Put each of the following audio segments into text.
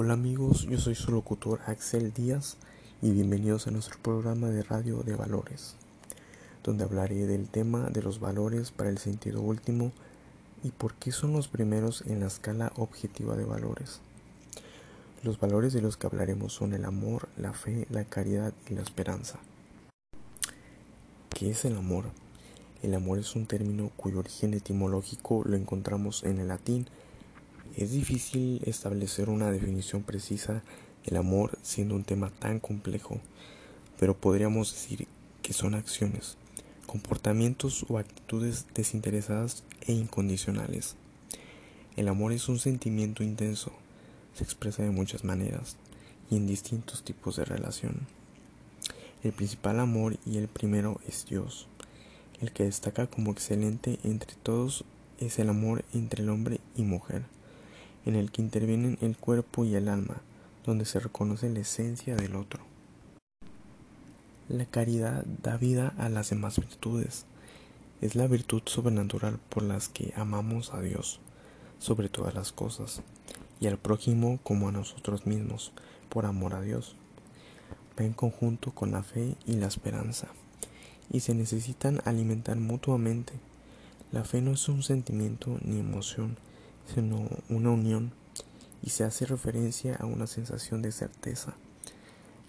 Hola amigos, yo soy su locutor Axel Díaz y bienvenidos a nuestro programa de radio de valores, donde hablaré del tema de los valores para el sentido último y por qué son los primeros en la escala objetiva de valores. Los valores de los que hablaremos son el amor, la fe, la caridad y la esperanza. ¿Qué es el amor? El amor es un término cuyo origen etimológico lo encontramos en el latín es difícil establecer una definición precisa del amor siendo un tema tan complejo, pero podríamos decir que son acciones, comportamientos o actitudes desinteresadas e incondicionales. El amor es un sentimiento intenso, se expresa de muchas maneras y en distintos tipos de relación. El principal amor y el primero es Dios. El que destaca como excelente entre todos es el amor entre el hombre y mujer en el que intervienen el cuerpo y el alma, donde se reconoce la esencia del otro. La caridad da vida a las demás virtudes. Es la virtud sobrenatural por las que amamos a Dios sobre todas las cosas y al prójimo como a nosotros mismos por amor a Dios. Va en conjunto con la fe y la esperanza y se necesitan alimentar mutuamente. La fe no es un sentimiento ni emoción, sino una unión y se hace referencia a una sensación de certeza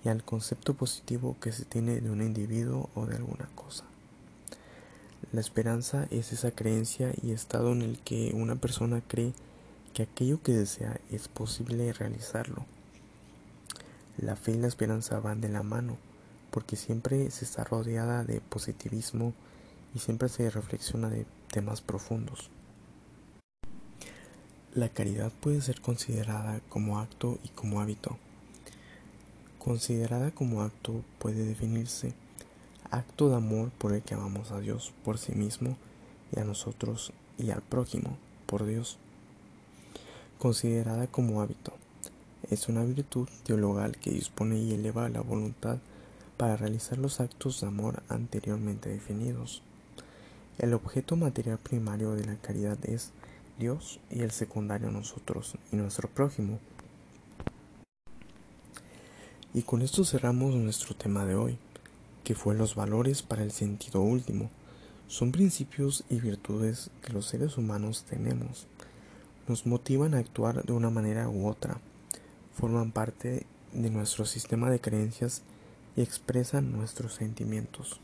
y al concepto positivo que se tiene de un individuo o de alguna cosa. La esperanza es esa creencia y estado en el que una persona cree que aquello que desea es posible realizarlo. La fe y la esperanza van de la mano porque siempre se está rodeada de positivismo y siempre se reflexiona de temas profundos. La caridad puede ser considerada como acto y como hábito. Considerada como acto puede definirse acto de amor por el que amamos a Dios por sí mismo y a nosotros y al prójimo por Dios. Considerada como hábito es una virtud teologal que dispone y eleva la voluntad para realizar los actos de amor anteriormente definidos. El objeto material primario de la caridad es Dios y el secundario nosotros y nuestro prójimo. Y con esto cerramos nuestro tema de hoy, que fue los valores para el sentido último. Son principios y virtudes que los seres humanos tenemos. Nos motivan a actuar de una manera u otra. Forman parte de nuestro sistema de creencias y expresan nuestros sentimientos.